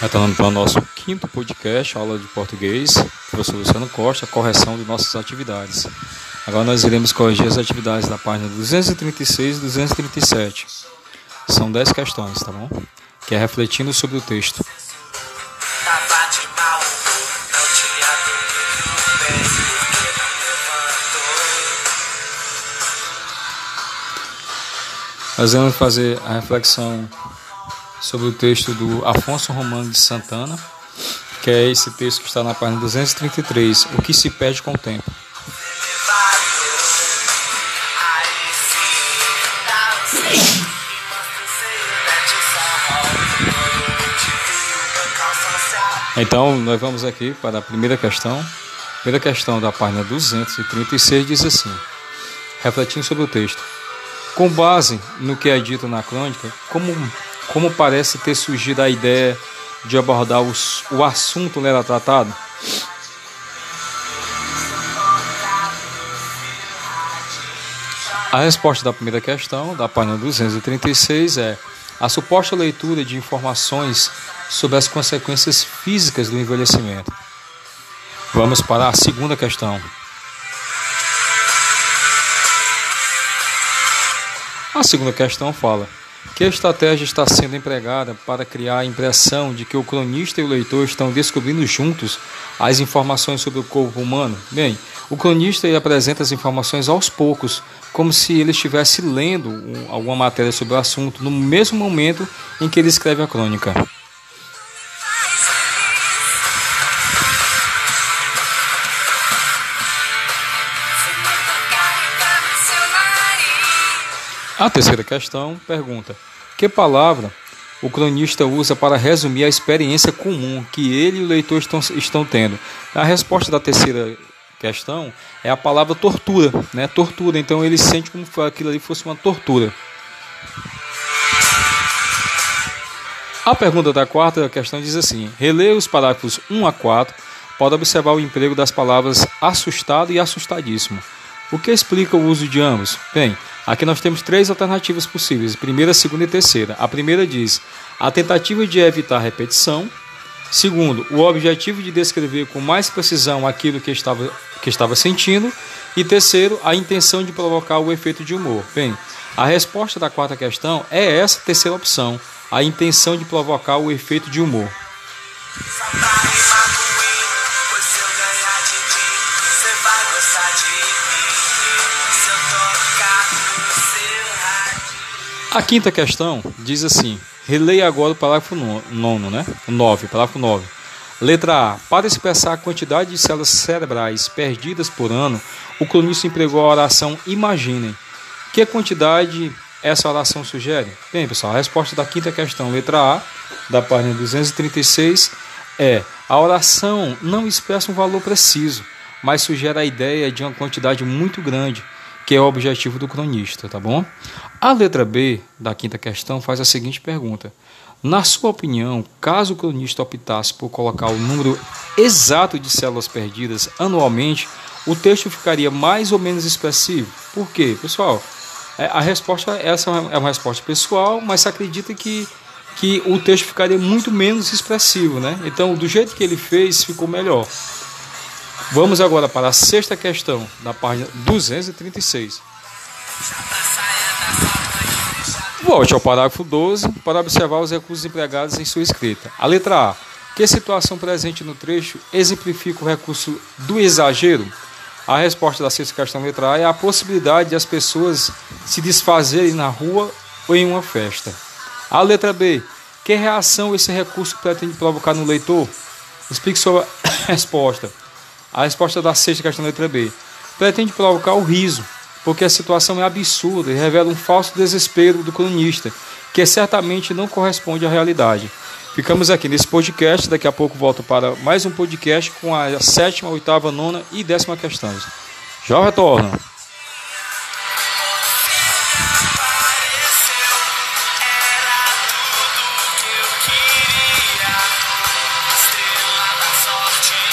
Retornando para o nosso quinto podcast, aula de português, professor Luciano Costa, correção de nossas atividades. Agora nós iremos corrigir as atividades da página 236 e 237. São 10 questões, tá bom? Que é refletindo sobre o texto. Nós vamos fazer a reflexão sobre o texto do Afonso Romano de Santana, que é esse texto que está na página 233, O que se perde com o tempo. Então, nós vamos aqui para a primeira questão. A primeira questão da página 236 diz assim: refletindo sobre o texto. Com base no que é dito na crônica, como como parece ter surgido a ideia de abordar os, o assunto nela tratado? A resposta da primeira questão, da página 236, é a suposta leitura de informações sobre as consequências físicas do envelhecimento. Vamos para a segunda questão. A segunda questão fala: que estratégia está sendo empregada para criar a impressão de que o cronista e o leitor estão descobrindo juntos as informações sobre o corpo humano? Bem, o cronista apresenta as informações aos poucos, como se ele estivesse lendo alguma matéria sobre o assunto no mesmo momento em que ele escreve a crônica. A terceira questão pergunta: que palavra o cronista usa para resumir a experiência comum que ele e o leitor estão, estão tendo? A resposta da terceira questão é a palavra tortura, né? Tortura. Então ele sente como se aquilo ali fosse uma tortura. A pergunta da quarta questão diz assim: releia os parágrafos 1 a 4 para observar o emprego das palavras assustado e assustadíssimo. O que explica o uso de ambos? Bem, aqui nós temos três alternativas possíveis: primeira, segunda e terceira. A primeira diz a tentativa de evitar repetição. Segundo, o objetivo de descrever com mais precisão aquilo que estava, que estava sentindo. E terceiro, a intenção de provocar o efeito de humor. Bem, a resposta da quarta questão é essa terceira opção, a intenção de provocar o efeito de humor. A quinta questão diz assim: releia agora o parágrafo 9, né? 9, parágrafo 9. Letra A. Para expressar a quantidade de células cerebrais perdidas por ano, o cronista empregou a oração imaginem. Que quantidade essa oração sugere? Bem, pessoal, a resposta da quinta questão, letra A, da página 236, é: a oração não expressa um valor preciso, mas sugere a ideia de uma quantidade muito grande que é o objetivo do cronista, tá bom? A letra B da quinta questão faz a seguinte pergunta: Na sua opinião, caso o cronista optasse por colocar o número exato de células perdidas anualmente, o texto ficaria mais ou menos expressivo? Por quê? Pessoal, é, a resposta essa é uma resposta pessoal, mas se acredita que que o texto ficaria muito menos expressivo, né? Então, do jeito que ele fez, ficou melhor. Vamos agora para a sexta questão, da página 236. Volte ao parágrafo 12 para observar os recursos empregados em sua escrita. A letra A. Que situação presente no trecho exemplifica o recurso do exagero? A resposta da sexta questão, letra A, é a possibilidade de as pessoas se desfazerem na rua ou em uma festa. A letra B. Que reação esse recurso pretende provocar no leitor? Explique sua resposta. A resposta da sexta questão da letra B pretende provocar o riso, porque a situação é absurda e revela um falso desespero do cronista, que certamente não corresponde à realidade. Ficamos aqui nesse podcast, daqui a pouco volto para mais um podcast com a sétima, oitava, nona e décima questões. Já retorno.